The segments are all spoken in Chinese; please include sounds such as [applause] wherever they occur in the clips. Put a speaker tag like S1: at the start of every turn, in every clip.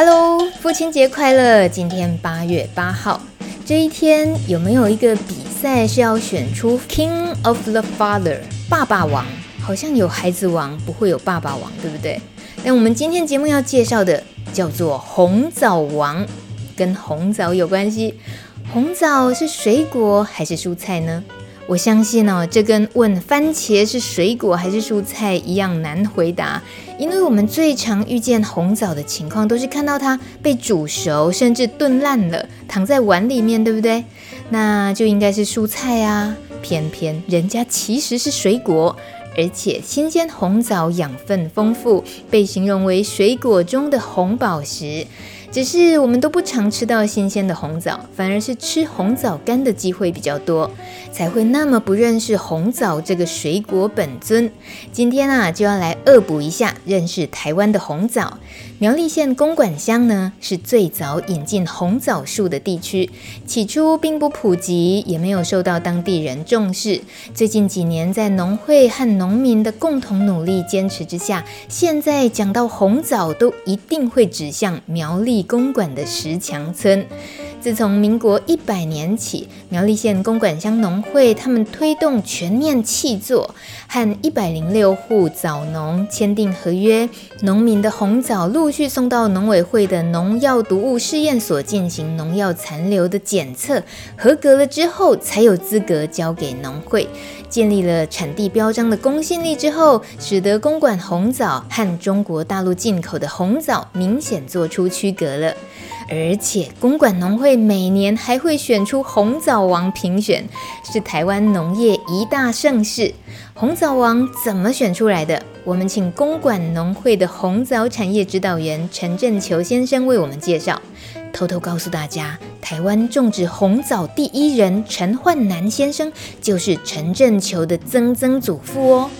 S1: Hello，父亲节快乐！今天八月八号这一天，有没有一个比赛是要选出 King of the Father 爸爸王？好像有孩子王，不会有爸爸王，对不对？但我们今天节目要介绍的叫做红枣王，跟红枣有关系。红枣是水果还是蔬菜呢？我相信哦，这跟问番茄是水果还是蔬菜一样难回答，因为我们最常遇见红枣的情况，都是看到它被煮熟，甚至炖烂了，躺在碗里面，对不对？那就应该是蔬菜啊，偏偏人家其实是水果，而且新鲜红枣养分丰富，被形容为水果中的红宝石。只是我们都不常吃到新鲜的红枣，反而是吃红枣干的机会比较多，才会那么不认识红枣这个水果本尊。今天啊，就要来恶补一下认识台湾的红枣。苗栗县公馆乡呢，是最早引进红枣树的地区，起初并不普及，也没有受到当地人重视。最近几年，在农会和农民的共同努力坚持之下，现在讲到红枣，都一定会指向苗栗公馆的石墙村。自从民国一百年起，苗栗县公馆乡农会他们推动全面弃作，和一百零六户枣农签订合约，农民的红枣陆续送到农委会的农药毒物试验所进行农药残留的检测，合格了之后才有资格交给农会。建立了产地标章的公信力之后，使得公馆红枣和中国大陆进口的红枣明显做出区隔了。而且公馆农会每年还会选出红枣王评选，是台湾农业一大盛事。红枣王怎么选出来的？我们请公馆农会的红枣产业指导员陈振球先生为我们介绍。偷偷告诉大家，台湾种植红枣第一人陈焕南先生，就是陈振球的曾曾祖父哦。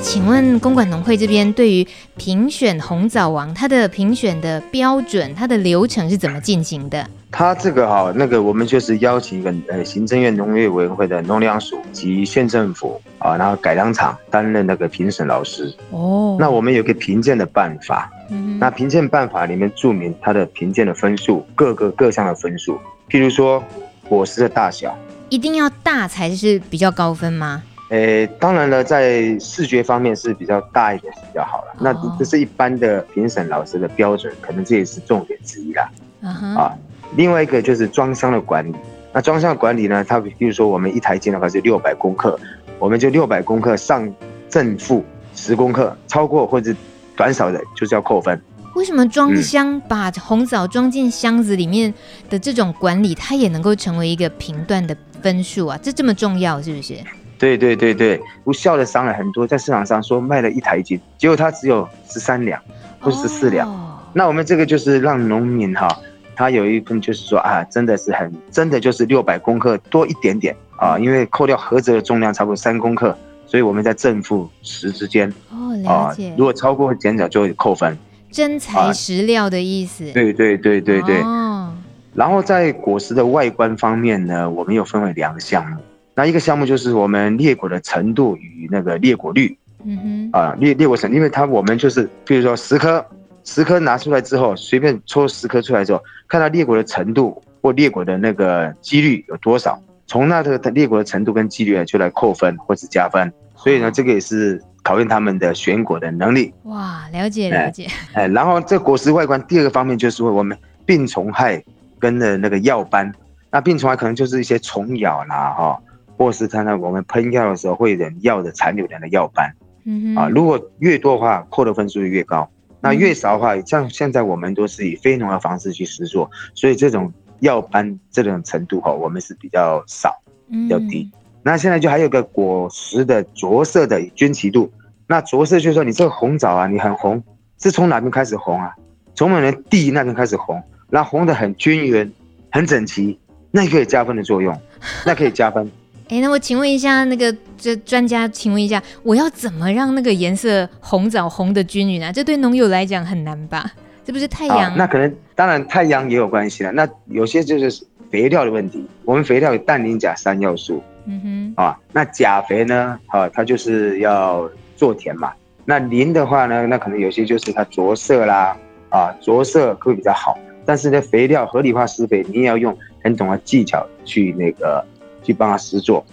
S1: 请问公馆农会这边对于评选红枣王，它的评选的标准，它的流程是怎么进行的？
S2: 它这个哈，那个我们就是邀请一个呃行政院农业委员会的农粮署及县政府啊，然后改良场担任那个评审老师。哦，那我们有个评鉴的办法，嗯，那评鉴办法里面注明它的评鉴的分数，各个各项的分数，譬如说果实的大小，
S1: 一定要大才是比较高分吗？
S2: 诶、欸，当然了，在视觉方面是比较大一点是比较好了。Oh. 那这是一般的评审老师的标准，可能这也是重点之一啦。Uh. 啊，另外一个就是装箱的管理。那装箱管理呢，它比如说我们一台斤的话是六百公克，我们就六百公克上正负十公克，超过或者短少的，就是要扣分。
S1: 为什么装箱把红枣装进箱子里面的这种管理，它也能够成为一个评断的分数啊？这这么重要是不是？
S2: 对对对对，无效的商人很多，在市场上说卖了一台斤，结果它只有十三两或十四两。Oh. 那我们这个就是让农民哈，他有一份就是说啊，真的是很真的就是六百公克多一点点啊，因为扣掉盒子的重量差不多三公克，所以我们在正负十之间。哦、oh, 了解、啊。如果超过减少就会扣分。
S1: 真材实料的意思。啊、
S2: 对对对对对。哦、oh.。然后在果实的外观方面呢，我们又分为两个项目。那一个项目就是我们裂果的程度与那个裂果率，嗯哼，啊裂裂果程，因为它我们就是，比如说十颗，十颗拿出来之后，随便抽十颗出来之后，看它裂果的程度或裂果的那个几率有多少，从那个裂果的程度跟几率就来扣分或是加分，所以呢，这个也是考验他们的选果的能力。
S1: 哇，了解了解。
S2: 哎，然后这果实外观第二个方面就是我们病虫害跟的那个药斑，那病虫害可能就是一些虫咬啦，哈。或是看到我们喷药的时候会有点药的残留量的药斑，嗯啊，如果越多的话，扣的分数越高；那越少的话，像现在我们都是以非农药方式去施作，所以这种药斑这种程度哈，我们是比较少，比较低。那现在就还有个果实的着色的均齐度，那着色就是说你这个红枣啊，你很红，是从哪边开始红啊？从我们的地那边开始红，那红的很均匀、很整齐，那可以加分的作用，[laughs] 那可以加分。
S1: 哎，那我请问一下，那个这专家，请问一下，我要怎么让那个颜色红枣红的均匀啊？这对农友来讲很难吧？这不是太阳？
S2: 那可能，当然太阳也有关系了。那有些就是肥料的问题。我们肥料有氮、磷、钾三要素。嗯哼。啊，那钾肥呢？啊，它就是要做田嘛。那磷的话呢？那可能有些就是它着色啦，啊，着色会比较好。但是呢，肥料合理化施肥，你也要用很懂的技巧去那个。去帮它施作，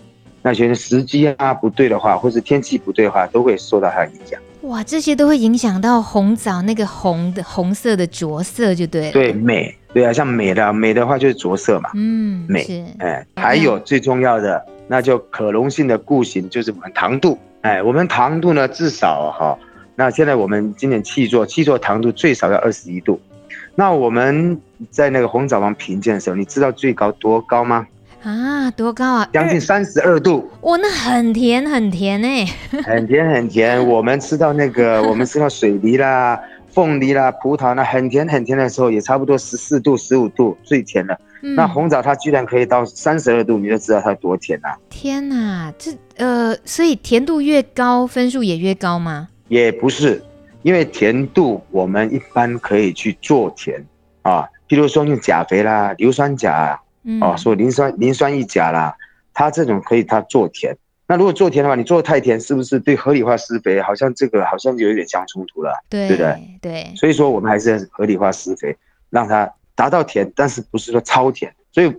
S2: 那些时机啊不对的话，或是天气不对的话，都会受到它的影响。
S1: 哇，这些都会影响到红枣那个红的红色的着色，就对了。
S2: 对，美，对啊，像美的美的话就是着色嘛。嗯，美。是。哎，还有最重要的，那就可溶性的固形，就是我们糖度。哎，我们糖度呢，至少哈，那现在我们今年契作，契作糖度最少要二十一度。那我们在那个红枣王评鉴的时候，你知道最高多高吗？
S1: 啊，多高啊？
S2: 将近三十二度。
S1: 哇，那很甜，很甜哎。[laughs]
S2: 很甜很甜，我们吃到那个，我们吃到水梨啦、凤梨啦、葡萄那很甜很甜的时候，也差不多十四度、十五度最甜了。嗯、那红枣它居然可以到三十二度，你就知道它多甜啊。
S1: 天哪，这呃，所以甜度越高，分数也越高吗？
S2: 也不是，因为甜度我们一般可以去做甜啊，譬如说用钾肥啦、硫酸钾。嗯、哦，说磷酸磷酸一钾啦，它这种可以它做甜。那如果做甜的话，你做的太甜，是不是对合理化施肥好像这个好像有一点相冲突了？对，对不对？对。所以说我们还是合理化施肥，让它达到甜，但是不是说超甜。所以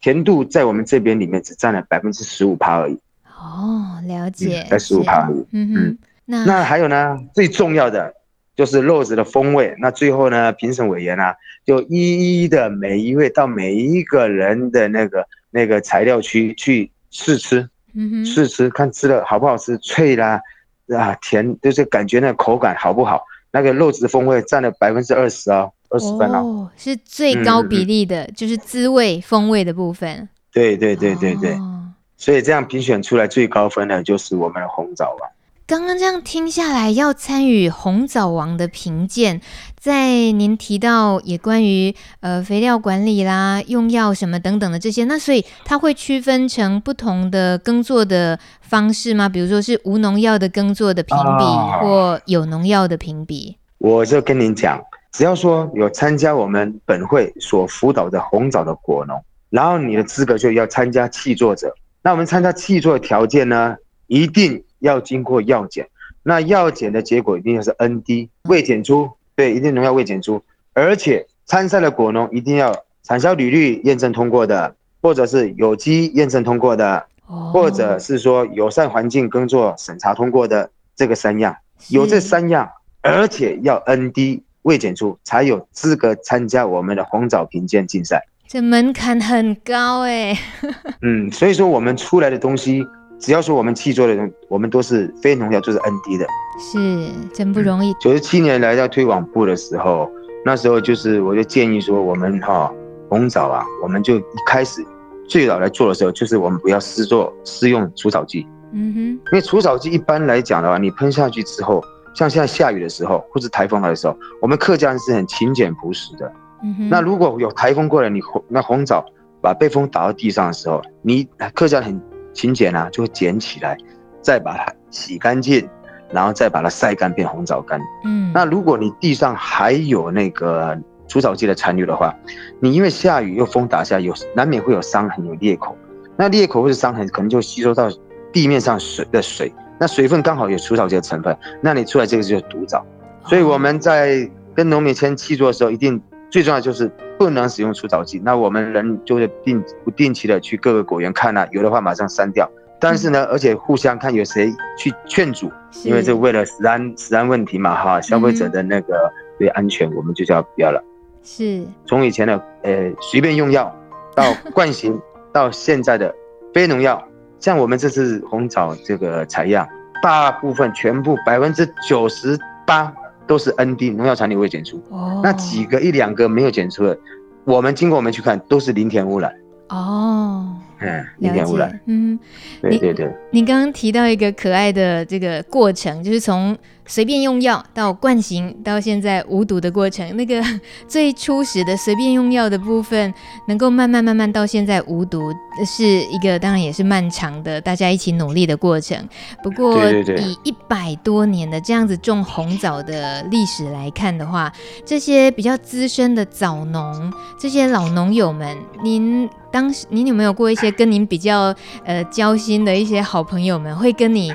S2: 甜度在我们这边里面只占了百分之十五趴而已。
S1: 哦，了解。
S2: 在十五趴而已。嗯嗯。那那还有呢？最重要的。就是肉质的风味，那最后呢，评审委员啊，就一一的每一位到每一个人的那个那个材料区去试吃，嗯哼，试吃看吃的好不好吃，脆啦，啊甜，就是感觉那口感好不好，那个肉质风味占了百分之二十哦，二十分哦，
S1: 是最高比例的，嗯、就是滋味风味的部分。
S2: 对对对对对，哦、所以这样评选出来最高分的就是我们的红枣王。
S1: 刚刚这样听下来，要参与红枣王的评鉴，在您提到也关于呃肥料管理啦、用药什么等等的这些，那所以它会区分成不同的耕作的方式吗？比如说是无农药的耕作的评比，啊、或有农药的评比？
S2: 我就跟您讲，只要说有参加我们本会所辅导的红枣的果农，然后你的资格就要参加契作者。那我们参加契作的条件呢，一定。要经过药检，那药检的结果一定要是 ND 未检出，对，一定农药未检出，而且参赛的果农一定要产销履历验证通过的，或者是有机验证通过的，或者是说友善环境耕作审查通过的这个三样，有这三样，而且要 ND 未检出，才有资格参加我们的红枣评鉴竞赛。
S1: 这门槛很高哎。[laughs]
S2: 嗯，所以说我们出来的东西。只要是我们去做的人，我们都是非农药，就是 ND 的，
S1: 是真不容易。
S2: 九十七年来到推广部的时候，那时候就是我就建议说，我们哈红枣啊，我们就一开始最早来做的时候，就是我们不要施作施用除草剂。嗯哼，因为除草剂一般来讲的话，你喷下去之后，像现在下雨的时候或者台风来的时候，我们客家人是很勤俭朴实的。嗯哼，那如果有台风过来，你红那红枣把被风打到地上的时候，你客家人很。勤俭啊，就会捡起来，再把它洗干净，然后再把它晒干变红枣干。嗯，那如果你地上还有那个除草剂的残留的话，你因为下雨又风打下，有难免会有伤痕、有裂口。那裂口或者伤痕可能就吸收到地面上水的水，那水分刚好有除草剂的成分，那你出来这个就是毒枣。所以我们在跟农民签契作的时候，一定最重要就是。不能使用除草剂，那我们人就会定不定期的去各个果园看啊，有的话马上删掉。但是呢，而且互相看有谁去劝阻，因为这为了食安食安问题嘛，哈，消费者的那个对安全，我们就叫不要了。是，从以前的呃随便用药，到惯行，[laughs] 到现在的非农药，像我们这次红枣这个采样，大部分全部百分之九十八。都是 ND 农药残留未检出，哦，那几个一两个没有检出的，我们经过我们去看都是林田污染。哦，嗯，零点污染。
S1: 嗯，
S2: 对对对。
S1: 你刚刚提到一个可爱的这个过程，就是从随便用药到惯行，到现在无毒的过程。那个 [laughs] 最初始的随便用药的部分，能够慢慢慢慢到现在无毒，是一个当然也是漫长的大家一起努力的过程。不过以一百多年的这样子种红枣的历史来看的话，这些比较资深的枣农，这些老农友们，您当时您有没有过一些跟您比较呃交心的一些好朋友们，会跟你？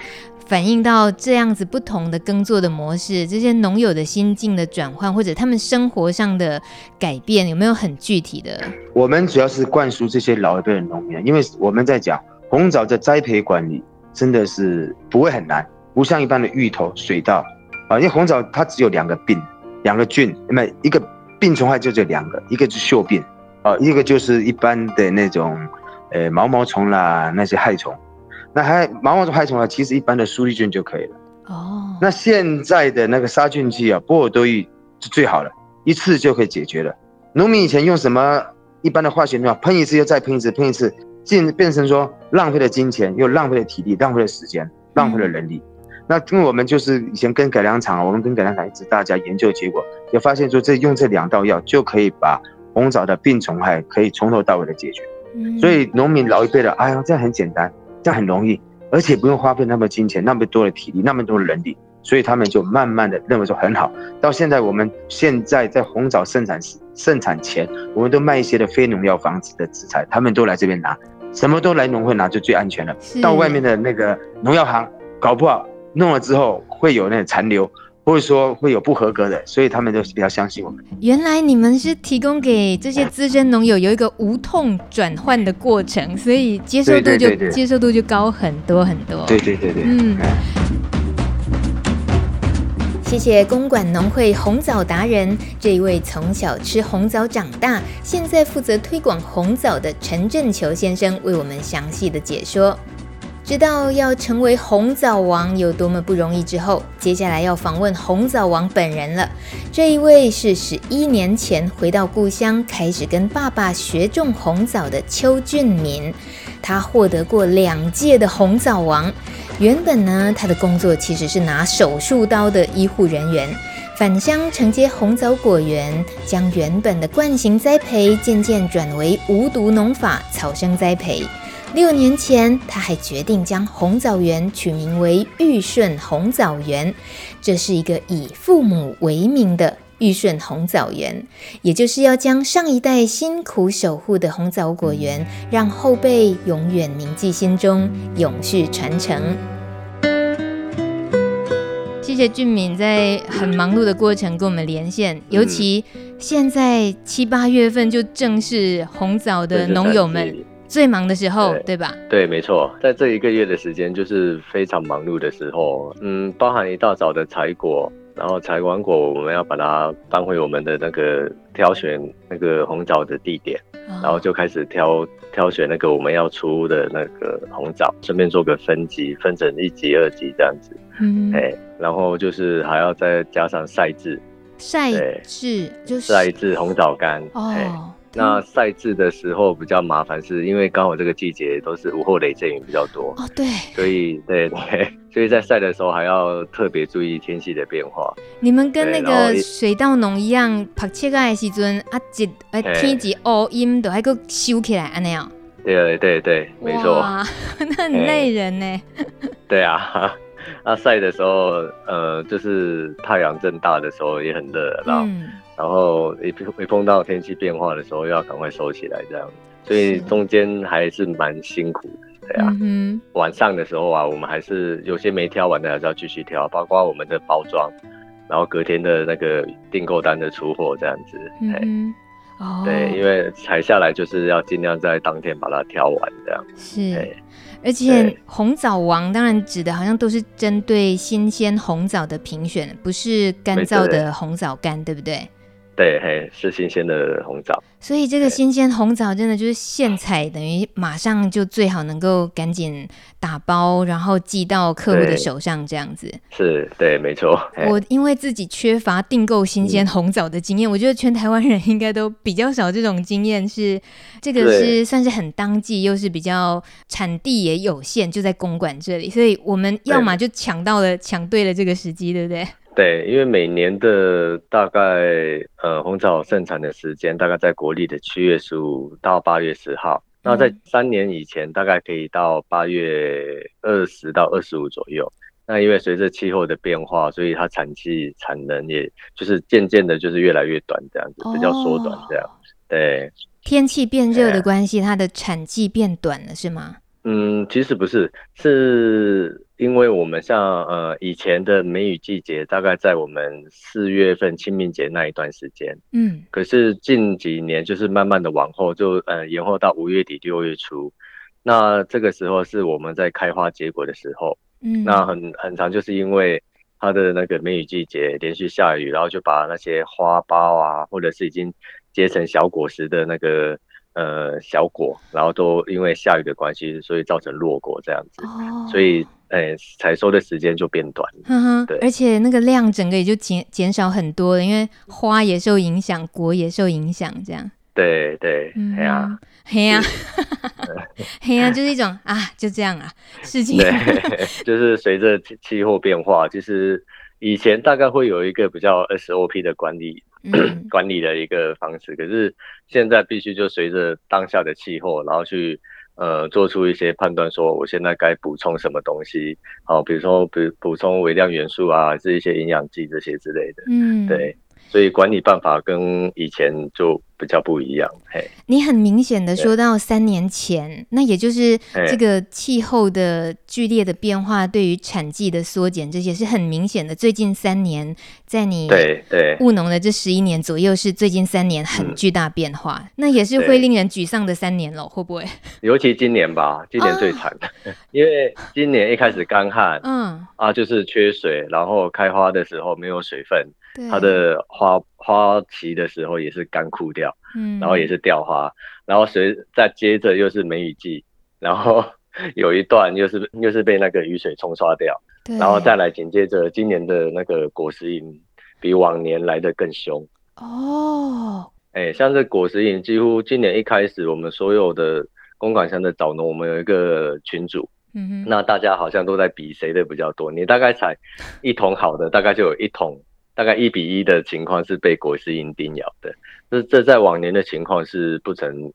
S1: 反映到这样子不同的耕作的模式，这些农友的心境的转换，或者他们生活上的改变，有没有很具体的？
S2: 我们主要是灌输这些老一辈的农民，因为我们在讲红枣的栽培管理真的是不会很难，不像一般的芋头、水稻啊，因为红枣它只有两个病、两个菌，那么一个病虫害就这两个，一个是锈病啊，一个就是一般的那种呃毛毛虫啦那些害虫。那还毛毛虫害虫啊，其实一般的苏力菌就可以了。哦，那现在的那个杀菌剂啊，波尔多液是最好了，一次就可以解决了。农民以前用什么一般的化学药，喷一次又再喷一次，喷一次，进变成说浪费了金钱，又浪费了体力，浪费了时间，浪费了人力。嗯、那因为我们就是以前跟改良场，我们跟改良场一直大家研究结果，就发现说这用这两道药就可以把红枣的病虫害可以从头到尾的解决。嗯、所以农民老一辈的，哎呀，这样很简单。这很容易，而且不用花费那么金钱、那么多的体力、那么多的人力，所以他们就慢慢的认为说很好。到现在，我们现在在红枣盛产时、盛产前，我们都卖一些的非农药防治的食材，他们都来这边拿，什么都来农会拿就最安全了。到外面的那个农药行，搞不好弄了之后会有那个残留。或者说会有不合格的，所以他们就是比较相信我们。
S1: 原来你们是提供给这些资深农友有一个无痛转换的过程，所以接受度就接受度就高很多很多。
S2: 对对对对，
S1: 嗯。谢谢公馆农会红枣达人这一位从小吃红枣长大，现在负责推广红枣的陈振球先生为我们详细的解说。知道要成为红枣王有多么不容易之后，接下来要访问红枣王本人了。这一位是十一年前回到故乡，开始跟爸爸学种红枣的邱俊民。他获得过两届的红枣王。原本呢，他的工作其实是拿手术刀的医护人员，返乡承接红枣果园，将原本的惯性栽培渐渐转为无毒农法草生栽培。六年前，他还决定将红枣园取名为玉顺红枣园，这是一个以父母为名的玉顺红枣园，也就是要将上一代辛苦守护的红枣果园，让后辈永远铭记心中，永续传承。谢谢俊敏在很忙碌的过程跟我们连线，尤其现在七八月份就正是红枣的农友们。最忙的时候，对，对吧？
S3: 对，没错，在这一个月的时间，就是非常忙碌的时候。嗯，包含一大早的采果，然后采完果，我们要把它搬回我们的那个挑选那个红枣的地点，哦、然后就开始挑挑选那个我们要出的那个红枣，顺便做个分级，分成一级、二级这样子。嗯，哎，然后就是还要再加上晒制，
S1: 晒制就是
S3: 晒制红枣干哦。那晒制的时候比较麻烦，是因为刚好这个季节都是午后雷阵雨比较多
S1: 哦，对，
S3: 所以对对，[laughs] 所以在晒的时候还要特别注意天气的变化。
S1: 你们跟那个水稻农一样，拍切个的时阵啊，一呃天气乌阴都还够收起来安尼样。
S3: 对对对，没错。哇，[laughs]
S1: 那很累人呢。
S3: 对啊，[laughs] 那晒的时候，呃，就是太阳正大的时候也很热，然后。嗯然后一一碰到天气变化的时候，要赶快收起来，这样，所以中间还是蛮辛苦的，对啊。嗯、晚上的时候啊，我们还是有些没挑完的，还是要继续挑，包括我们的包装，然后隔天的那个订购单的出货这样子。嗯，哦，对，因为采下来就是要尽量在当天把它挑完，这样。
S1: 是，而且红枣王当然指的好像都是针对新鲜红枣的评选，不是干燥的红枣干，对不对？
S3: 对，嘿，是新鲜的红枣。
S1: 所以这个新鲜红枣真的就是现采，等于马上就最好能够赶紧打包，然后寄到客户的手上，这样子。
S3: 是，对，没错。
S1: 我因为自己缺乏订购新鲜红枣的经验，嗯，我觉得全台湾人应该都比较少这种经验。是，这个是算是很当季，又是比较产地也有限，就在公馆这里，所以我们要么就抢到了，抢对了这个时机，对不对？
S3: 对，因为每年的大概呃红枣盛产的时间，大概在国历的七月十五到八月十号。那在三年以前，大概可以到八月二十到二十五左右。那因为随着气候的变化，所以它产期产能也就是渐渐的，就是越来越短，这样子比较缩短这样。对，
S1: 天气变热的关系，它的产季变短了，是吗？
S3: 嗯，其实不是，是。因为我们像呃以前的梅雨季节，大概在我们四月份清明节那一段时间，嗯，可是近几年就是慢慢的往后，就呃延后到五月底六月初，那这个时候是我们在开花结果的时候，嗯，那很很长就是因为它的那个梅雨季节连续下雨，然后就把那些花苞啊，或者是已经结成小果实的那个。呃，小果，然后都因为下雨的关系，所以造成落果这样子，哦、所以，哎，采收的时间就变短了。嗯哼，对，
S1: 而且那个量整个也就减减少很多了，因为花也受影响，果也受影响，这样。
S3: 对对，嘿呀，
S1: 嘿呀，[laughs] 嘿呀，就是一种啊，就这样啊，事情。对，[laughs]
S3: 就是随着气候变化，其实以前大概会有一个比较 SOP 的管理。嗯、[clears throat] 管理的一个方式，可是现在必须就随着当下的气候，然后去呃做出一些判断，说我现在该补充什么东西，好，比如说补补充微量元素啊，还是一些营养剂这些之类的，嗯，对。所以管理办法跟以前就比较不一样。嘿，
S1: 你很明显的说到三年前，那也就是这个气候的剧烈的变化，对于产季的缩减，这些是很明显的。最近三年，在你对对务农的这十一年左右，是最近三年很巨大变化，那也是会令人沮丧的三年了，会不会？
S3: 尤其今年吧，[laughs] 今年最惨，哦，因为今年一开始干旱，嗯啊，就是缺水，然后开花的时候没有水分。它的花花期的时候也是干枯掉，嗯，然后也是掉花，然后随再接着又是梅雨季，然后 [laughs] 有一段又是又是被那个雨水冲刷掉，对，然后再来紧接着今年的那个果实蝇比往年来的更凶。哦，哎、欸，像这果实蝇几乎今年一开始我们所有的公馆乡的早农，我们有一个群组，嗯哼，那大家好像都在比谁的比较多，你大概采一桶好的，大概就有一桶。大概一比一的情况是被果实蝇叮咬的，这这在往年的情况是不曾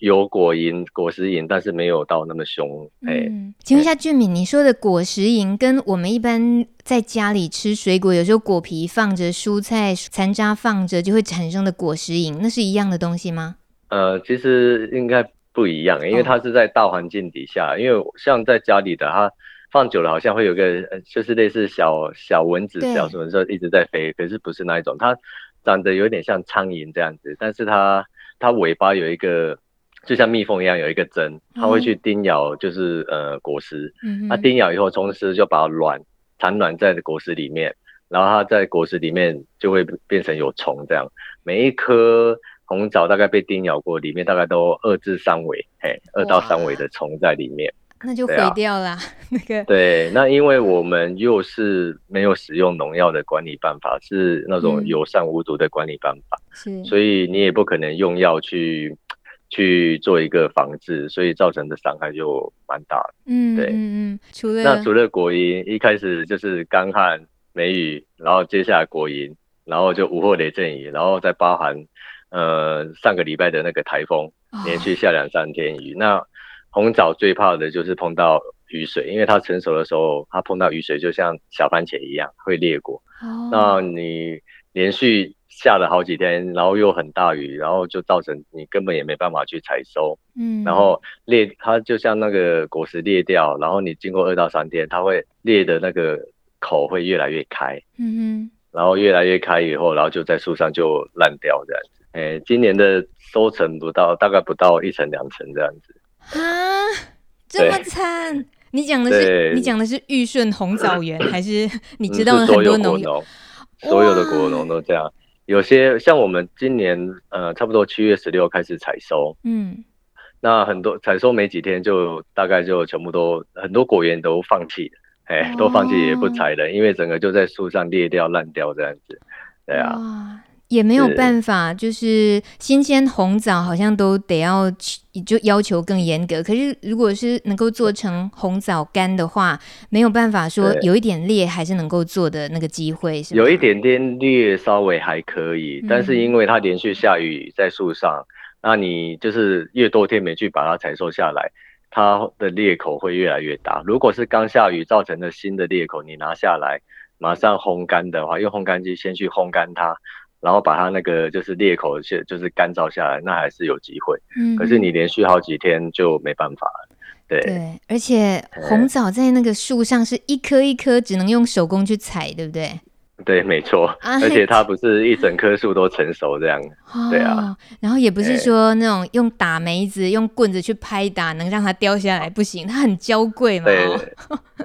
S3: 有果蝇、果实蝇，但是没有到那么凶。哎、嗯，
S1: 请问一下俊敏，你说的果实蝇跟我们一般在家里吃水果，有时候果皮放着、蔬菜残渣放着就会产生的果实蝇，那是一样的东西吗？
S3: 呃，其实应该不一样，因为它是在大环境底下，哦、因为像在家里的它。放久了好像会有个呃，就是类似小小蚊子、小什么时候一直在飞，可是不是那一种，它长得有点像苍蝇这样子，但是它它尾巴有一个，就像蜜蜂一样有一个针，它会去叮咬，就是呃果实，它叮咬以后，同时就把卵产卵在果实里面，然后它在果实里面就会变成有虫这样，每一颗红枣大概被叮咬过，里面大概都二至三尾，嘿，二到三尾的虫在里面。
S1: 那就毁掉了，啊、[laughs] 那个。
S3: 对，那因为我们又是没有使用农药的管理办法，是那种友善无毒的管理办法，是，所以你也不可能用药去去做一个防治，所以造成的伤害就蛮大的。嗯，对，嗯嗯。除了那除了果蝇，一开始就是干旱、梅雨，然后接下来果蝇，然后就午后雷阵雨，然后再包含呃上个礼拜的那个台风，连续下两三天雨，哦、那。红枣最怕的就是碰到雨水，因为它成熟的时候，它碰到雨水就像小番茄一样会裂果。哦。那你连续下了好几天，然后又很大雨，然后就造成你根本也没办法去采收。嗯。然后裂，它就像那个果实裂掉，然后你经过二到三天，它会裂的那个口会越来越开。嗯哼。然后越来越开以后，然后就在树上就烂掉这样子。哎，今年的收成不到，大概不到一层两层这样子。
S1: 啊，这么惨！你讲的是你讲的是玉顺红枣园，还是 [coughs] 你知道很多农友，
S3: 所有的果农都这样？有些像我们今年呃，差不多七月十六开始采收，嗯，那很多采收没几天就大概就全部都很多果园都放弃了，哎，都放弃也不采了，因为整个就在树上裂掉烂掉这样子，对啊。
S1: 也没有办法，就是新鲜红枣好像都得要就要求更严格。可是如果是能够做成红枣干的话，没有办法说有一点裂还是能够做的那个机会是。
S3: 有一点点裂稍微还可以，但是因为它连续下雨在树上，嗯，那你就是越多天没去把它采收下来，它的裂口会越来越大。如果是刚下雨造成的新的裂口，你拿下来马上烘干的话，用烘干机先去烘干它。然后把它那个就是裂口是就是干燥下来，那还是有机会。嗯，可是你连续好几天就没办法了。对
S1: 对，而且红枣在那个树上是一颗一颗，只能用手工去采，对不对？
S3: 对，没错，而且它不是一整棵树都成熟这样，对啊。
S1: 然后也不是说那种用打梅子、用棍子去拍打能让它掉下来，不行，它很娇贵嘛。
S3: 对，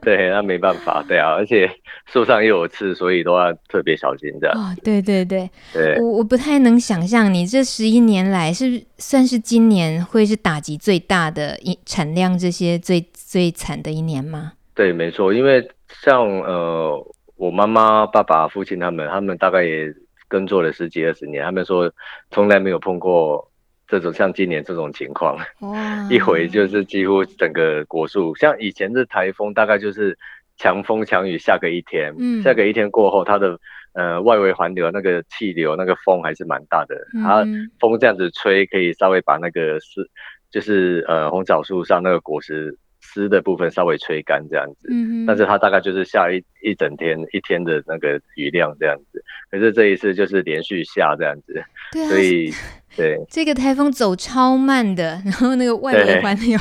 S3: 对，那没办法，对啊。而且树上又有刺，所以都要特别小心这样。
S1: 哦，对对对，对我我不太能想象，你这十一年来是算是今年会是打击最大的一产量这些最最惨的一年吗？
S3: 对，没错，因为像呃。我妈妈、爸爸、父亲他们，他们大概也耕作了十几二十年，他们说从来没有碰过这种像今年这种情况。哇！[laughs] 一回就是几乎整个果树，像以前的台风，大概就是强风强雨下个一天，嗯，下个一天过后，它的呃外围环流那个气流那个风还是蛮大的，它风这样子吹，可以稍微把那个是就是呃红枣树上那个果实。湿的部分稍微吹干这样子，嗯，但是它大概就是下一一整天一天的那个雨量这样子，可是这一次就是连续下这样子，对啊，所以对
S1: 这个台风走超慢的，[laughs] 然后那个外围环流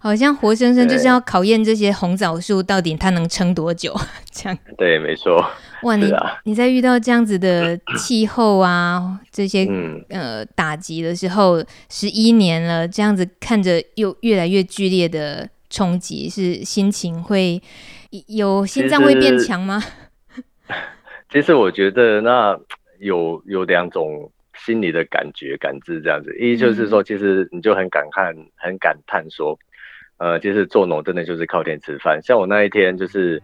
S1: 好像活生生就是要考验这些红枣树到底它能撑多久这样。
S3: 对，没错。[laughs]
S1: 哇，你你在遇到这样子的气候啊，这些呃打击的时候，十一年了，这样子看着又越来越剧烈的。冲击是心情会有心脏会变强吗？
S3: 其实 [laughs] 我觉得那有有两种心理的感觉感知这样子，一就是说，其实你就很感叹、很感叹说，呃，其实做农真的就是靠天吃饭。像我那一天就是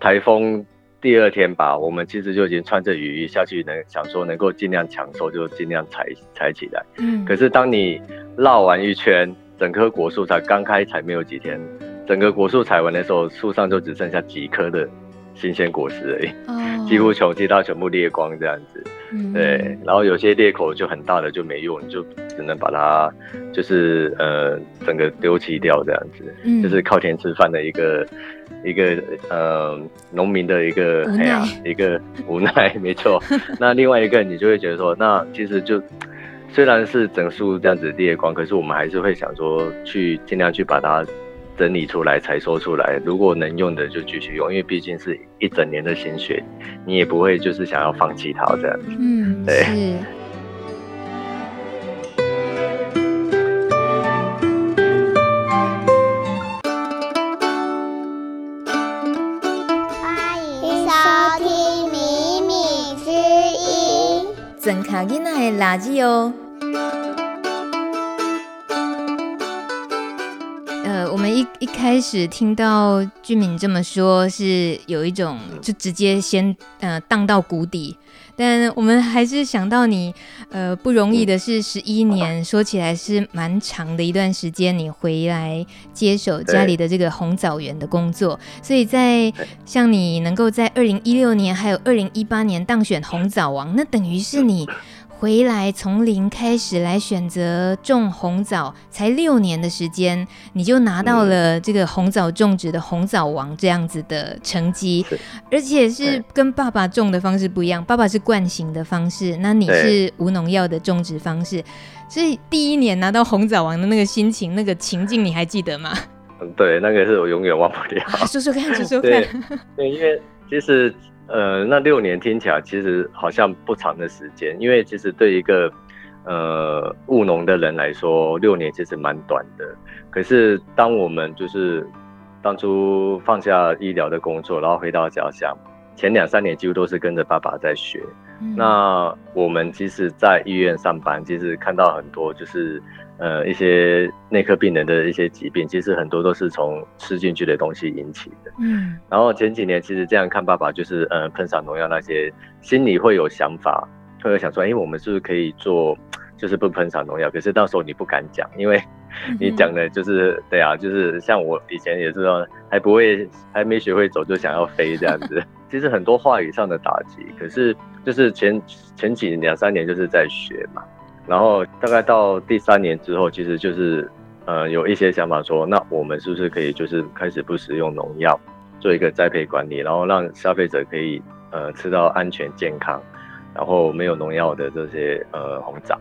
S3: 台风第二天吧，我们其实就已经穿着雨衣下去，能想说能够尽量抢收就尽量采采起来。嗯，可是当你绕完一圈。整棵果树才刚开采没有几天，整个果树采完的时候，树上就只剩下几颗的新鲜果实而已，哦、几乎穷其他全部裂光这样子。嗯、对，然后有些裂口就很大的就没用，你就只能把它就是呃整个丢弃掉这样子，嗯、就是靠天吃饭的一个一个呃农民的一个哎呀一个无奈，没错。那另外一个你就会觉得说，那其实就。虽然是整数这样子列光，可是我们还是会想说去尽量去把它整理出来、才说出来。如果能用的就继续用，因为毕竟是一整年的心血，你也不会就是想要放弃它这样子。嗯，
S1: 对。》，卡囡仔的垃圾哦。呃，我们一一开始听到俊敏这么说，是有一种就直接先呃荡到谷底。但我们还是想到你呃不容易的是十一年，说起来是蛮长的一段时间，你回来接手家里的这个红枣园的工作。所以在像你能够在二零一六年还有二零一八年当选红枣王，那等于是你。回来从零开始来选择种红枣，才六年的时间，你就拿到了这个红枣种植的红枣王这样子的成绩，而且是跟爸爸种的方式不一样，爸爸是惯行的方式，那你是无农药的种植方式，所以第一年拿到红枣王的那个心情、那个情境，你还记得吗？
S3: 对，那个是我永远忘不了。
S1: 说说看，说说看。
S3: 对，对，因为其实。呃，那六年听起来其实好像不长的时间，因为其实对一个呃务农的人来说，六年其实蛮短的。可是当我们就是当初放下医疗的工作，然后回到家乡，前两三年几乎都是跟着爸爸在学。嗯、那我们其实，在医院上班，其实看到很多就是呃一些内科病人的一些疾病，其实很多都是从吃进去的东西引起的。嗯，然后前几年其实这样看爸爸，就是呃喷洒农药那些，心里会有想法，会有想说，哎，我们是不是可以做？就是不喷洒农药，可是到时候你不敢讲，因为 [laughs] 你讲的就是、嗯、对啊，就是像我以前也是说，还不会，还没学会走就想要飞这样子。[laughs] 其实很多话语上的打击，可是就是前前几两三年就是在学嘛，然后大概到第三年之后，其实就是呃有一些想法说，那我们是不是可以就是开始不使用农药，做一个栽培管理，然后让消费者可以呃吃到安全健康，然后没有农药的这些呃红枣。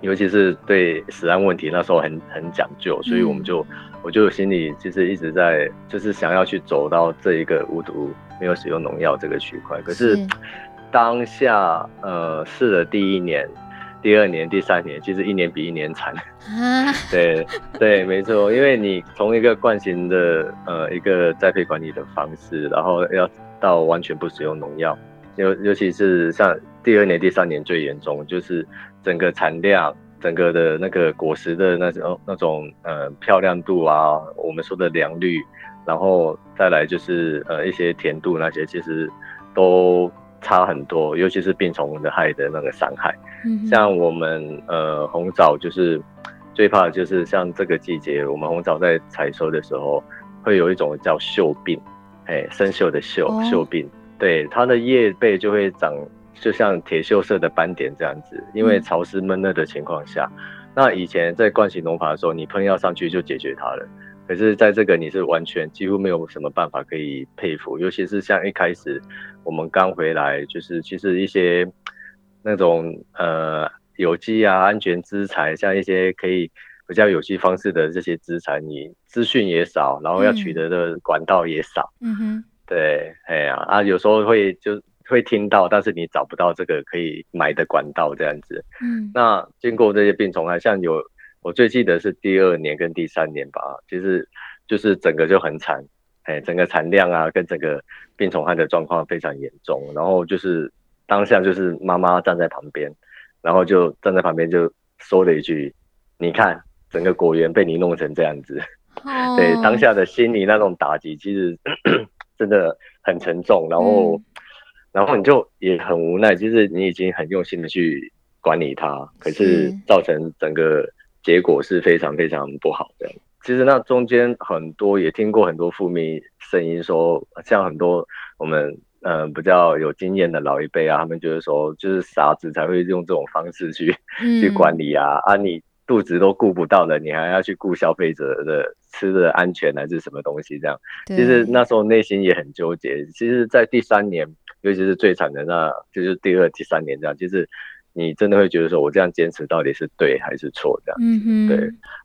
S3: 尤其是对食安问题，那时候很很讲究，所以我们就，嗯、我就心里其实一直在，就是想要去走到这一个无毒、没有使用农药这个区块。可是当下，呃，试了第一年、第二年、第三年，其实一年比一年惨。啊、[laughs] 对对，没错，因为你从一个惯性的呃一个栽培管理的方式，然后要到完全不使用农药，尤尤其是像第二年、第三年最严重，就是。整个产量，整个的那个果实的那种那种呃漂亮度啊，我们说的良率，然后再来就是呃一些甜度那些，其实都差很多，尤其是病虫的害的那个伤害。嗯、像我们呃红枣就是最怕的就是像这个季节，我们红枣在采收的时候会有一种叫锈病，哎，生锈的锈锈病，对，它的叶背就会长。就像铁锈色的斑点这样子，因为潮湿闷热的情况下，嗯、那以前在灌洗农法的时候，你喷药上去就解决它了。可是在这个你是完全几乎没有什么办法可以配服，尤其是像一开始我们刚回来，就是其实一些那种呃有机啊、安全资材，像一些可以比较有机方式的这些资材，你资讯也少，然后要取得的管道也少。嗯哼，对，哎呀啊，有时候会就。会听到，但是你找不到这个可以买的管道这样子。嗯，那经过这些病虫害，像有我最记得是第二年跟第三年吧，其实就是整个就很惨，哎，整个产量啊跟整个病虫害的状况非常严重。然后就是当下就是妈妈站在旁边，然后就站在旁边就说了一句：“你看，整个果园被你弄成这样子。”哦，对，当下的心理那种打击其实 [coughs] 真的很沉重。然后。嗯然后你就也很无奈，就是你已经很用心的去管理它，可是造成整个结果是非常非常不好的。其实那中间很多也听过很多负面声音说，说像很多我们嗯、呃、比较有经验的老一辈啊，他们就是说，就是傻子才会用这种方式去、嗯、[laughs] 去管理啊啊你。肚子都顾不到了，你还要去顾消费者的吃的安全还是什么东西？这样，其实那时候内心也很纠结。其实，在第三年，尤其是最惨的那，就是第二、第三年这样，就是你真的会觉得说，我这样坚持到底是对还是错？这样，嗯哼，对。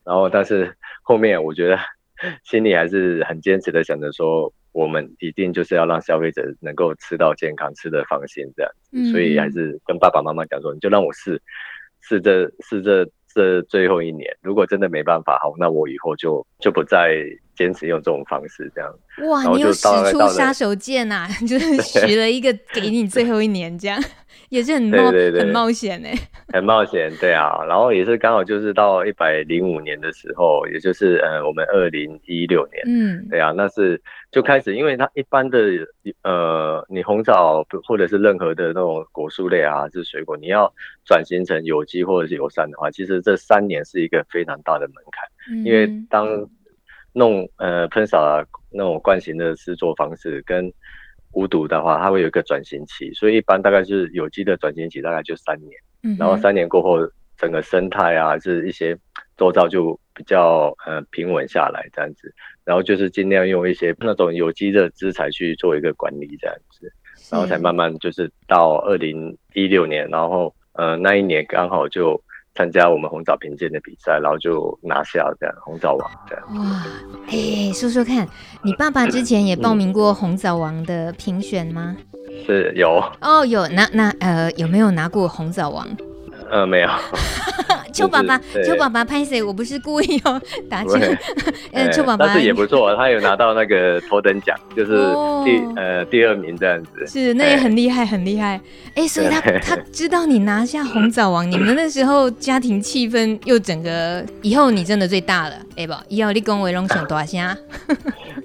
S3: 然后，但是后面我觉得 [laughs] 心里还是很坚持的，想着说，我们一定就是要让消费者能够吃到健康、吃得放心这样。嗯，所以还是跟爸爸妈妈讲说，你就让我试试这试这。这最后一年，如果真的没办法，好，那我以后就就不再坚持用这种方式，这样。哇，
S1: 你又使出杀手锏呐、啊，[laughs] 就是 [laughs] 许了一个给你最后一年，这样 [laughs] 也是很冒很冒险呢。
S3: 很冒险，对啊。然后也是刚好就是到一百零五年的时候，也就是呃我们二零一六年，嗯，对啊，那是。就开始，因为它一般的呃，你红枣或者是任何的那种果树类啊，还是水果，你要转型成有机或者是友善的话，其实这三年是一个非常大的门槛。嗯、因为当弄呃喷洒那种惯行的制作方式跟无毒的话，它会有一个转型期，所以一般大概是有机的转型期大概就三年，嗯、然后三年过后，整个生态啊，就是一些周造就比较呃平稳下来这样子。然后就是尽量用一些那种有机的资材去做一个管理，这样子，然后才慢慢就是到二零一六年，然后呃那一年刚好就参加我们红枣评鉴的比赛，然后就拿下这样红枣王这样。哇，
S1: 哎，说说看，你爸爸之前也报名过红枣王的评选吗？
S3: 是有。
S1: 哦，有，那那呃有没有拿过红枣王？
S3: 呃，没有。[laughs]
S1: 邱爸爸，邱爸爸拍谁，我不是故意哦，打枪。
S3: 呃，邱爸爸，但是也不错，他有拿到那个头等奖，就是第呃第二名这样子。
S1: 是，那也很厉害，很厉害。哎，所以他他知道你拿下红枣王，你们那时候家庭气氛又整个，以后你真的最大了，哎不，以后你跟我荣兄大声。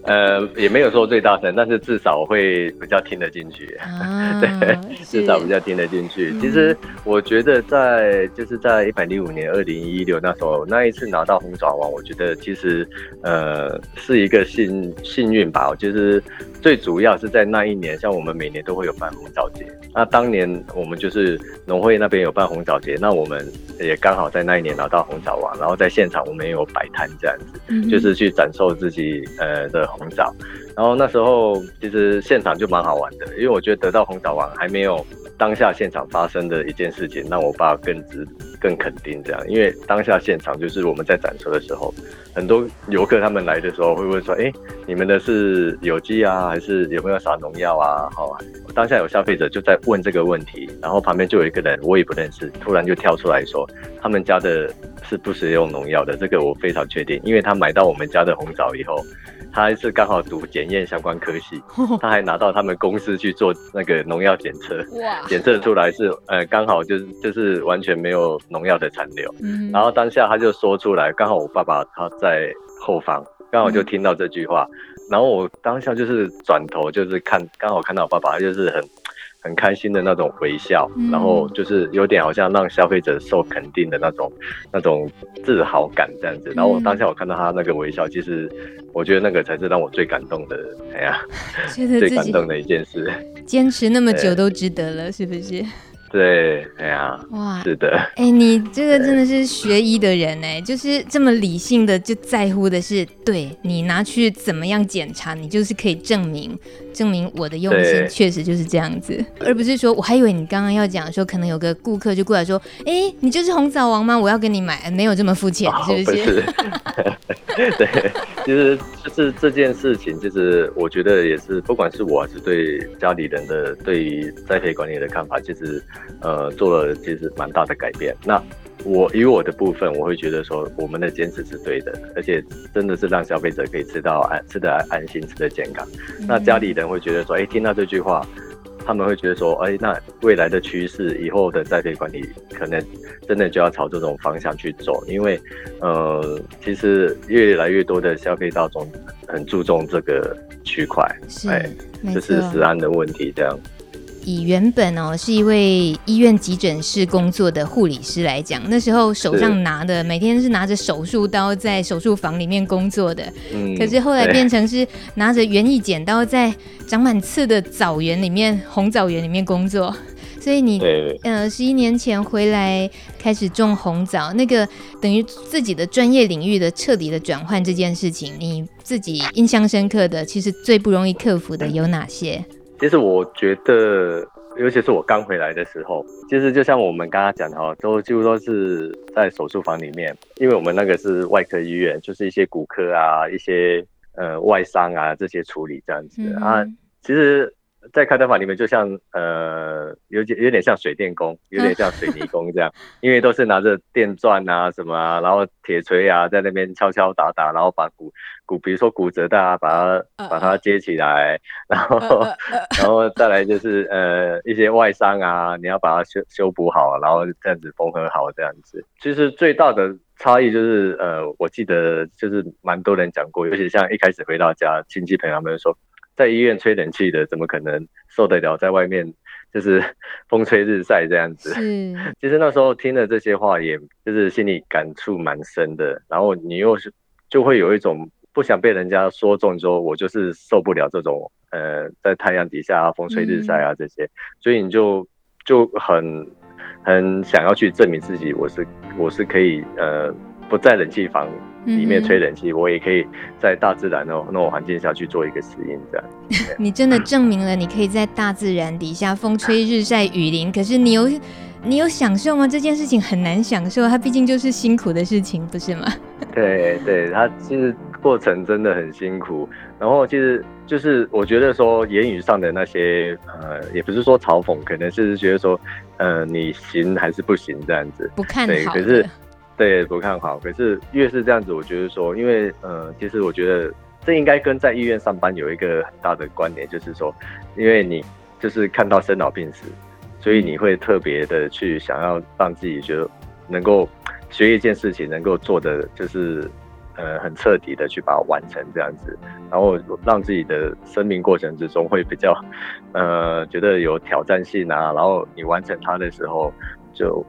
S3: 呃，也没有说最大声，但是至少会比较听得进去。啊、[laughs] 对，至少比较听得进去。其实我觉得在就是在一百零五年二零一六那时候那一次拿到红爪王，我觉得其实呃是一个幸幸运吧。就是最主要是在那一年，像我们每年都会有办红枣节，那当年我们就是农会那边有办红枣节，那我们也刚好在那一年拿到红枣王，然后在现场我们也有摆摊这样子，嗯、就是去展售自己呃的。红枣，然后那时候其实现场就蛮好玩的，因为我觉得得到红枣王还没有当下现场发生的一件事情让我爸更值更肯定这样，因为当下现场就是我们在展车的时候，很多游客他们来的时候会问说，哎，你们的是有机啊，还是有没有撒农药啊？好，当下有消费者就在问这个问题，然后旁边就有一个人我也不认识，突然就跳出来说，他们家的是不使用农药的，这个我非常确定，因为他买到我们家的红枣以后。他还是刚好读检验相关科系，[laughs] 他还拿到他们公司去做那个农药检测，检测出来是呃刚好就是就是完全没有农药的残留。嗯，然后当下他就说出来，刚好我爸爸他在后方，刚好就听到这句话，然后我当下就是转头就是看，刚好看到我爸爸就是很。很开心的那种微笑，嗯、然后就是有点好像让消费者受肯定的那种那种自豪感这样子。然后我当下我看到他那个微笑，其实我觉得那个才是让我最感动的，哎呀，最感动的一件事。
S1: 坚持那么久都值得了，是不是？
S3: 对，哎呀，哇，是的，
S1: 哎，你这个真的是学医的人哎，就是这么理性的，就在乎的是，对你拿去怎么样检查，你就是可以证明，证明我的用心确实就是这样子，而不是说，我还以为你刚刚要讲说，可能有个顾客就过来说，哎，你就是红枣王吗？我要跟你买，没有这么肤浅，是不是？不是 [laughs]
S3: 对，其实就是这件事情，就是我觉得也是，不管是我还是对家里人的对于栽培管理的看法，其实。呃，做了其实蛮大的改变。那我以我的部分，我会觉得说，我们的坚持是对的，而且真的是让消费者可以吃到安吃得安心，吃得健康。嗯、那家里人会觉得说，哎、欸，听到这句话，他们会觉得说，哎、欸，那未来的趋势，以后的栽培管理，可能真的就要朝这种方向去走。因为，呃，其实越来越多的消费大众很注重这个区块，哎，这是食安的问题，这样。
S1: 以原本哦是一位医院急诊室工作的护理师来讲，那时候手上拿的每天是拿着手术刀在手术房里面工作的，嗯，可是后来变成是拿着园艺剪刀在长满刺的枣园里面红枣园里面工作，所以你呃十一年前回来开始种红枣，那个等于自己的专业领域的彻底的转换这件事情，你自己印象深刻的，其实最不容易克服的有哪些？
S3: 其实我觉得，尤其是我刚回来的时候，其实就像我们刚刚讲的哈，都几乎都是在手术房里面，因为我们那个是外科医院，就是一些骨科啊、一些呃外伤啊这些处理这样子、嗯、啊，其实。在开刀房里面，就像呃，有点有点像水电工，有点像水泥工这样，[laughs] 因为都是拿着电钻啊什么啊，然后铁锤啊，在那边敲敲打打，然后把骨骨，比如说骨折的啊，把它把它接起来，然后 [laughs] 然后再来就是呃一些外伤啊，你要把它修修补好，然后这样子缝合好这样子。其实最大的差异就是呃，我记得就是蛮多人讲过，尤其像一开始回到家，亲戚朋友们说。在医院吹冷气的，怎么可能受得了在外面就是 [laughs] 风吹日晒这样子？嗯，[laughs] 其实那时候听了这些话，也就是心里感触蛮深的。然后你又是就会有一种不想被人家说中，说我就是受不了这种呃在太阳底下风吹日晒啊这些，所以你就就很很想要去证明自己，我是我是可以呃不在冷气房。里面吹冷气，我也可以在大自然的那种环境下去做一个实验，这样。[laughs]
S1: 你真的证明了你可以在大自然底下风吹日晒雨淋，可是你有你有享受吗？这件事情很难享受，它毕竟就是辛苦的事情，不是吗？[laughs] [laughs]
S3: 对对，它其实过程真的很辛苦。然后其实就是我觉得说言语上的那些呃，也不是说嘲讽，可能是觉得说呃，你行还是不行这样子，
S1: 不看好。
S3: 对，可是。对，不看好。可是越是这样子，我觉得说，因为呃，其实我觉得这应该跟在医院上班有一个很大的关联，就是说，因为你就是看到生老病死，所以你会特别的去想要让自己觉得能够学一件事情，能够做的就是。呃，很彻底的去把它完成这样子，然后让自己的生命过程之中会比较，呃，觉得有挑战性啊。然后你完成它的时候，就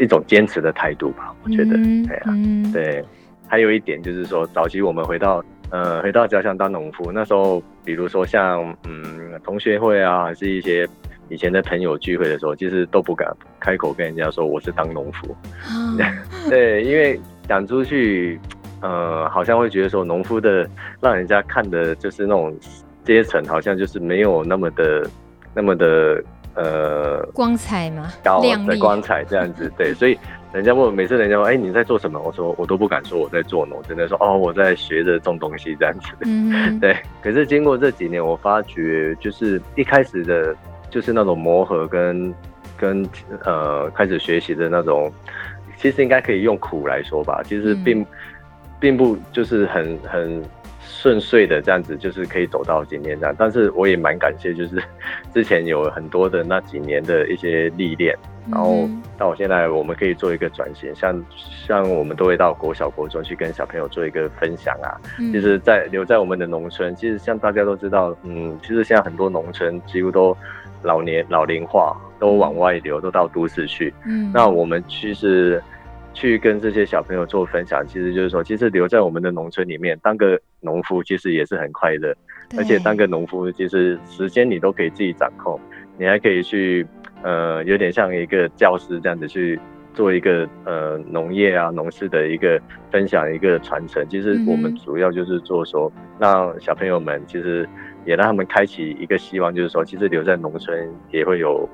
S3: 一种坚持的态度吧。我觉得，嗯、对啊，嗯、对。还有一点就是说，早期我们回到呃回到家乡当农夫，那时候，比如说像嗯同学会啊，还是一些以前的朋友聚会的时候，其实都不敢开口跟人家说我是当农夫。哦、[laughs] 对，因为讲出去。呃，好像会觉得说农夫的，让人家看的就是那种阶层，好像就是没有那么的，那么的呃
S1: 光彩嘛，
S3: 高的光彩这样子。[laughs] 对，所以人家问，每次人家问，哎，你在做什么？我说我都不敢说我在做呢，我，真的说哦，我在学着种东西这样子。嗯，[laughs] 对。可是经过这几年，我发觉就是一开始的，就是那种磨合跟跟呃开始学习的那种，其实应该可以用苦来说吧，其实并。嗯并不就是很很顺遂的这样子，就是可以走到今天这样。但是我也蛮感谢，就是 [laughs] 之前有很多的那几年的一些历练，然后到我现在我们可以做一个转型，像像我们都会到国小国中去跟小朋友做一个分享啊。其实，在留在我们的农村，其实像大家都知道，嗯，其实现在很多农村几乎都老年老龄化，都往外流，都到都市去。嗯，那我们其实。去跟这些小朋友做分享，其实就是说，其实留在我们的农村里面当个农夫，其实也是很快乐。而且当个农夫，其实时间你都可以自己掌控，你还可以去，呃，有点像一个教师这样子去做一个呃农业啊、农事的一个分享、一个传承。其实我们主要就是做说，让小朋友们其实也让他们开启一个希望，就是说，其实留在农村也会有。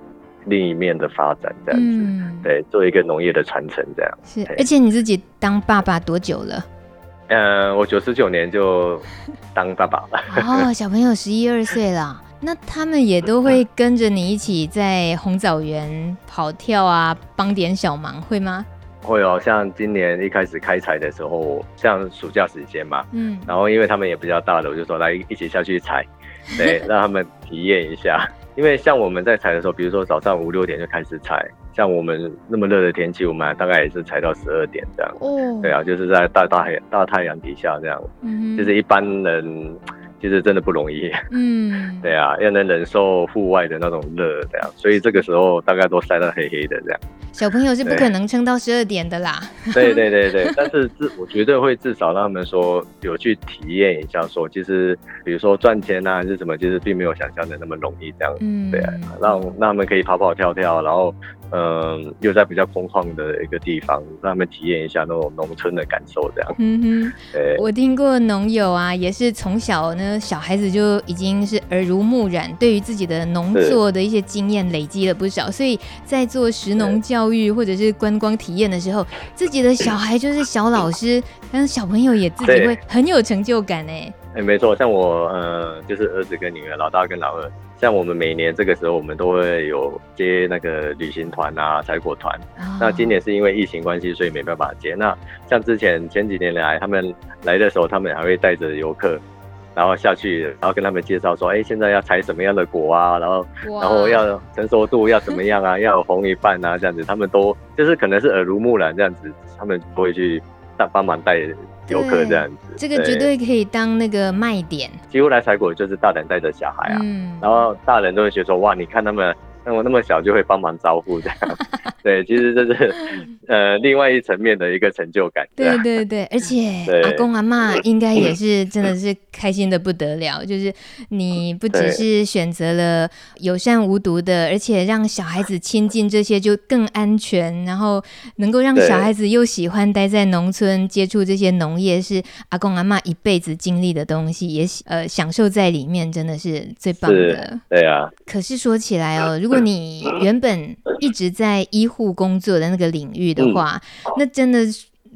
S3: 另一面的发展，这样子，嗯、对，做一个农业的传承，这样
S1: 是。而且你自己当爸爸多久了？
S3: 嗯、呃，我九十九年就当爸爸了。
S1: 哦，小朋友十一二岁了，那他们也都会跟着你一起在红枣园跑跳啊，帮点小忙，会吗？
S3: 会哦，像今年一开始开采的时候，像暑假时间嘛，嗯，然后因为他们也比较大了，我就说来一起下去采，[laughs] 对，让他们体验一下。因为像我们在采的时候，比如说早上五六点就开始采，像我们那么热的天气，我们大概也是才到十二点这样。哦，对啊，就是在大大太大太阳底下这样，嗯哼，就是一般人。其实真的不容易，嗯，[laughs] 对啊，要能忍受户外的那种热，这样，所以这个时候大概都晒得黑黑的这样。
S1: 小朋友是不可能撑到十二点的啦。
S3: 对对对对，[laughs] 但是至我绝对会至少让他们说有去体验一下，说其实比如说赚钱啊还是什么，其实并没有想象的那么容易这样。嗯，对啊，让让他们可以跑跑跳跳，然后。嗯，又在比较空旷的一个地方，让他们体验一下那种农村的感受，这样。嗯哼，对。
S1: 我听过农友啊，也是从小呢，小孩子就已经是耳濡目染，对于自己的农作的一些经验累积了不少，所以在做食农教育或者是观光体验的时候，自己的小孩就是小老师，但是小朋友也自己会很有成就感哎。
S3: 哎，没错，像我，呃，就是儿子跟女儿，老大跟老二。像我们每年这个时候，我们都会有接那个旅行团啊、采果团。Oh. 那今年是因为疫情关系，所以没办法接。那像之前前几年来，他们来的时候，他们还会带着游客，然后下去，然后跟他们介绍说：“哎，现在要采什么样的果啊？然后然后要成熟度要怎么样啊？要有红一半啊，这样子。”他们都就是可能是耳濡目染这样子，他们不会去带帮忙带。游客这样子，
S1: 这个绝对可以当那个卖点。
S3: 几乎来采果就是大人带着小孩啊，嗯、然后大人都会觉得说：“哇，你看他们。”那我那么小就会帮忙招呼这样，[laughs] 对，其实这是 [laughs] 呃另外一层面的一个成就感。
S1: 对对对，而且阿公阿妈应该也是真的是开心的不得了，就是你不只是选择了友善无毒的，而且让小孩子亲近这些就更安全，然后能够让小孩子又喜欢待在农村接触这些农业，是阿公阿妈一辈子经历的东西，也呃享受在里面，真的是最棒的。
S3: 对啊。
S1: 可是说起来哦，如果你原本一直在医护工作的那个领域的话，那真的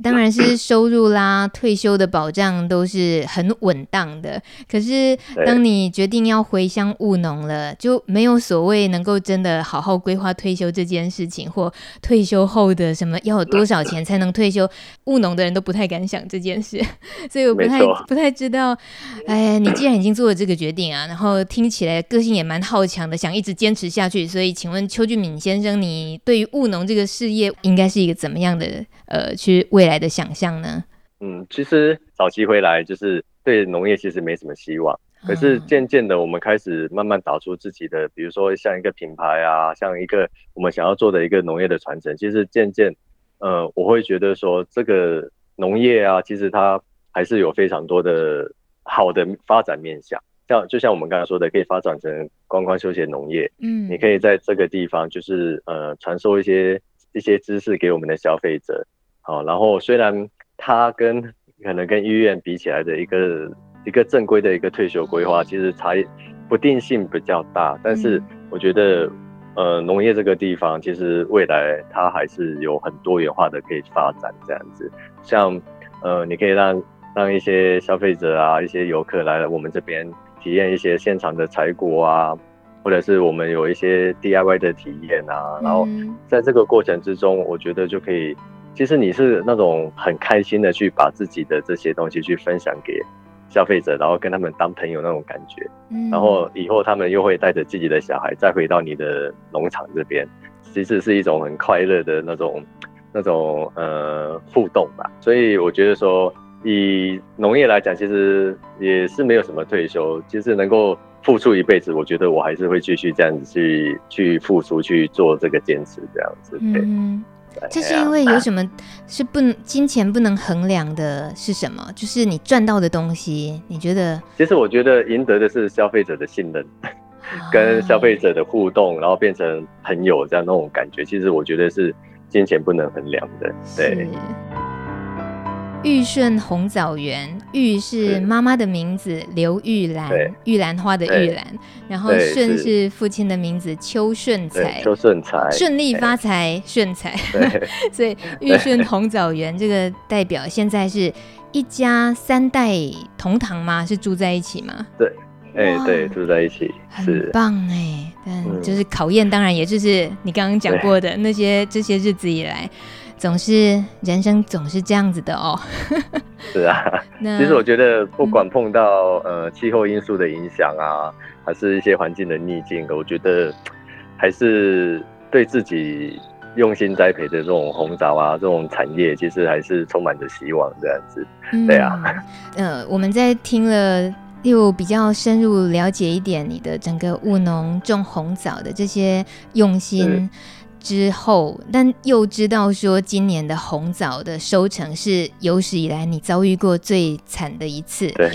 S1: 当然是收入啦、退休的保障都是很稳当的。可是当你决定要回乡务农了，就没有所谓能够真的好好规划退休这件事情，或退休后的什么要有多少钱才能退休，务农的人都不太敢想这件事。[laughs] 所以我不太不太知道。哎，你既然已经做了这个决定啊，然后听起来个性也蛮好强的，想一直坚持下去。所以，请问邱俊敏先生，你对于务农这个事业应该是一个怎么样的呃，去未来的想象呢？
S3: 嗯，其实早期回来就是对农业其实没什么希望，可是渐渐的我们开始慢慢打出自己的，比如说像一个品牌啊，像一个我们想要做的一个农业的传承。其实渐渐，呃，我会觉得说这个农业啊，其实它还是有非常多的好的发展面向。像就像我们刚才说的，可以发展成观光休闲农业。嗯，你可以在这个地方，就是呃，传授一些一些知识给我们的消费者。好，然后虽然它跟可能跟医院比起来的一个一个正规的一个退休规划，其实差异不定性比较大，但是我觉得呃，农业这个地方其实未来它还是有很多元化的可以发展这样子。像呃，你可以让让一些消费者啊，一些游客来了我们这边。体验一些现场的采果啊，或者是我们有一些 DIY 的体验啊，然后在这个过程之中，我觉得就可以，其实你是那种很开心的去把自己的这些东西去分享给消费者，然后跟他们当朋友那种感觉，然后以后他们又会带着自己的小孩再回到你的农场这边，其实是一种很快乐的那种那种呃互动吧，所以我觉得说。以农业来讲，其实也是没有什么退休，其实能够付出一辈子，我觉得我还是会继续这样子去去付出去做这个坚持这样子。
S1: 嗯，这是因为有什么是不能金钱不能衡量的？是什么？就是你赚到的东西，你觉得？
S3: 其实我觉得赢得的是消费者的信任，[laughs] 跟消费者的互动，然后变成朋友这样那种感觉。其实我觉得是金钱不能衡量的。对。
S1: 玉顺红枣园，玉是妈妈的名字刘玉兰，玉兰花的玉兰，然后顺是父亲的名字邱顺才，
S3: 邱顺才，
S1: 顺利发财，顺财，[laughs] 所以玉顺红枣园这个代表现在是一家三代同堂吗？是住在一起吗？
S3: 对，哎，对，住在一起，
S1: 很棒哎，但就是考验，当然也就是你刚刚讲过的那些这些日子以来。总是人生总是这样子的哦。[laughs]
S3: 是啊，[laughs] 其实我觉得不管碰到呃气候因素的影响啊，还是一些环境的逆境，我觉得还是对自己用心栽培的这种红枣啊，这种产业，其实还是充满着希望这样子。对啊，[laughs]
S1: 呃，我们在听了又比较深入了解一点你的整个务农种红枣的这些用心。之后，但又知道说今年的红枣的收成是有史以来你遭遇过最惨的一次。
S3: 对。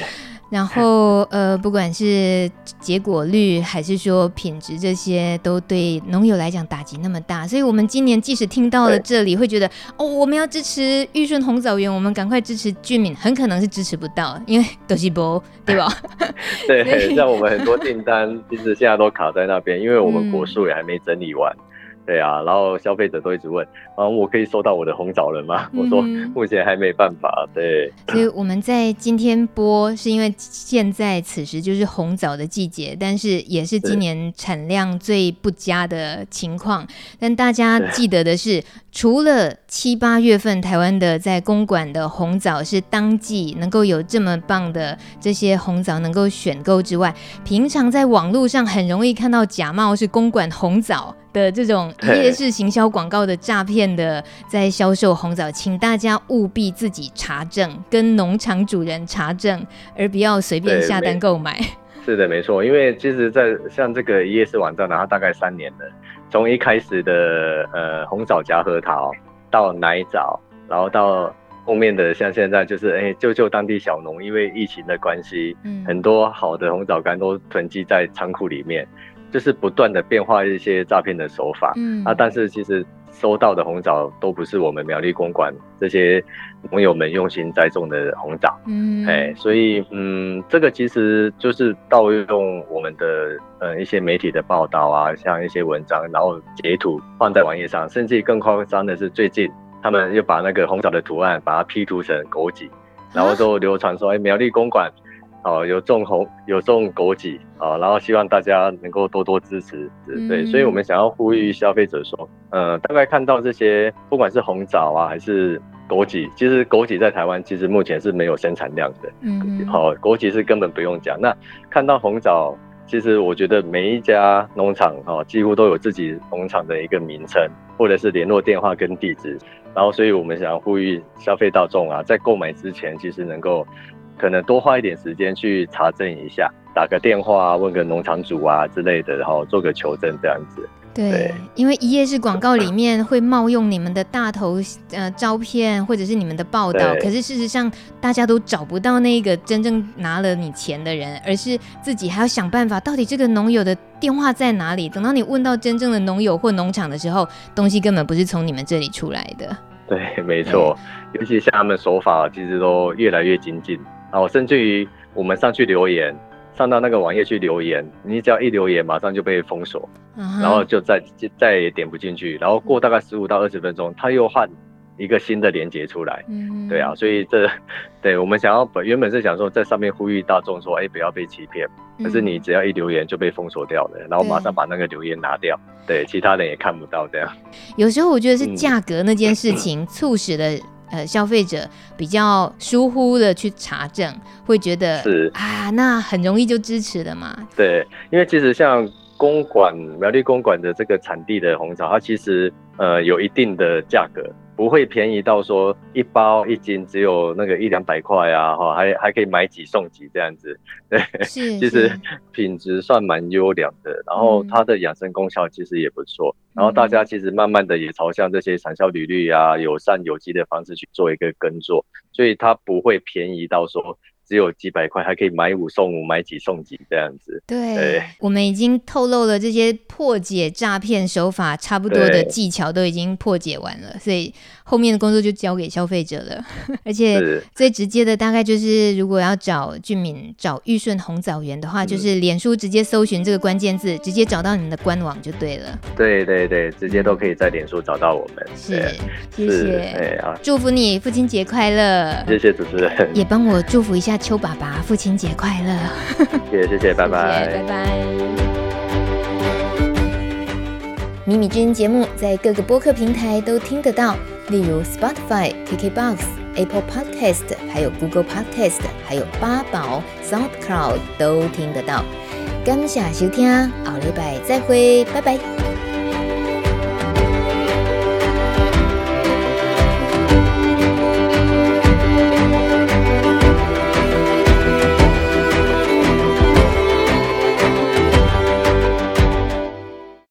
S1: 然后，[laughs] 呃，不管是结果率还是说品质，这些都对农友来讲打击那么大。所以，我们今年即使听到了这里，会觉得哦，我们要支持玉顺红枣园，我们赶快支持俊敏，很可能是支持不到，因为 [laughs] 都是波，对吧？
S3: 对，[laughs] 像我们很多订单其实现在都卡在那边，因为我们果树也还没整理完。嗯对啊，然后消费者都一直问，啊，我可以收到我的红枣了吗？嗯、我说目前还没办法。对，
S1: 所以我们在今天播，是因为现在此时就是红枣的季节，但是也是今年产量最不佳的情况。但大家记得的是，除了七八月份台湾的在公馆的红枣是当季能够有这么棒的这些红枣能够选购之外，平常在网络上很容易看到假冒是公馆红枣。的这种夜市行销广告的诈骗的，在销售红枣，请大家务必自己查证，跟农场主人查证，而不要随便下单购买。
S3: 是的，没错，因为其实，在像这个夜市网站呢，它大概三年了，从一开始的呃红枣夹核桃，到奶枣，然后到后面的像现在就是哎救救当地小农，因为疫情的关系，嗯，很多好的红枣干都囤积在仓库里面。就是不断的变化一些诈骗的手法，嗯啊，但是其实收到的红枣都不是我们苗栗公馆这些朋友们用心栽种的红枣，嗯，哎，所以嗯，这个其实就是盗用我们的呃一些媒体的报道啊，像一些文章，然后截图放在网页上，甚至更夸张的是最近他们又把那个红枣的图案把它 P 图成枸杞，然后都流传说，哎，苗栗公馆哦有种红有种枸杞啊，然后希望大家能够多多支持，对，嗯、所以我们想要呼吁消费者说，呃，大概看到这些不管是红枣啊还是枸杞，其实枸杞在台湾其实目前是没有生产量的，嗯，好，枸杞是根本不用讲，那看到红枣。其实我觉得每一家农场哈，几乎都有自己农场的一个名称，或者是联络电话跟地址。然后，所以我们想要呼吁消费大众啊，在购买之前，其实能够可能多花一点时间去查证一下，打个电话问个农场主啊之类的，然后做个求证这样子。
S1: 对，因为一页式广告里面会冒用你们的大头呃照片，或者是你们的报道，可是事实上大家都找不到那个真正拿了你钱的人，而是自己还要想办法，到底这个农友的电话在哪里？等到你问到真正的农友或农场的时候，东西根本不是从你们这里出来的。
S3: 对，没错，尤其像他们手法其实都越来越精进，然后甚至于我们上去留言。上到那个网页去留言，你只要一留言，马上就被封锁，uh huh. 然后就再就再也点不进去，然后过大概十五到二十分钟，他又换一个新的链接出来。嗯、uh，huh. 对啊，所以这 [laughs] 对我们想要本原本是想说在上面呼吁大众说，哎、欸，不要被欺骗。可是你只要一留言就被封锁掉了，然后马上把那个留言拿掉，对，其他人也看不到这样。
S1: 有时候我觉得是价格那件事情促使了。呃，消费者比较疏忽的去查证，会觉得是啊，那很容易就支持了嘛。
S3: 对，因为其实像公馆苗栗公馆的这个产地的红枣，它其实呃有一定的价格。不会便宜到说一包一斤只有那个一两百块啊，哈，还还可以买几送几这样子，[laughs] 对，是其实品质算蛮优良的，然后它的养生功效其实也不错，嗯、然后大家其实慢慢的也朝向这些产销履历啊、友善有机的方式去做一个耕作，所以它不会便宜到说。只有几百块，还可以买五送五，买几送几这样子。
S1: 对，对我们已经透露了这些破解诈骗手法差不多的技巧都已经破解完了，所以后面的工作就交给消费者了。[laughs] 而且最直接的大概就是，如果要找俊敏找玉顺红枣园的话，嗯、就是脸书直接搜寻这个关键字，直接找到你们的官网就对了。
S3: 对对对，直接都可以在脸书找到我们。
S1: 是，谢谢。哎啊，祝福你父亲节快乐！
S3: 谢谢主持人，
S1: 也帮我祝福一下。邱爸爸，父亲节快乐！[laughs]
S3: 谢谢谢谢，拜拜，
S1: 拜拜。米米之音节目在各个播客平台都听得到，例如 Spotify、KKBox、Apple Podcast，还有 Google Podcast，还有八宝 SoundCloud 都听得到。感谢收听，下礼拜再会，拜拜。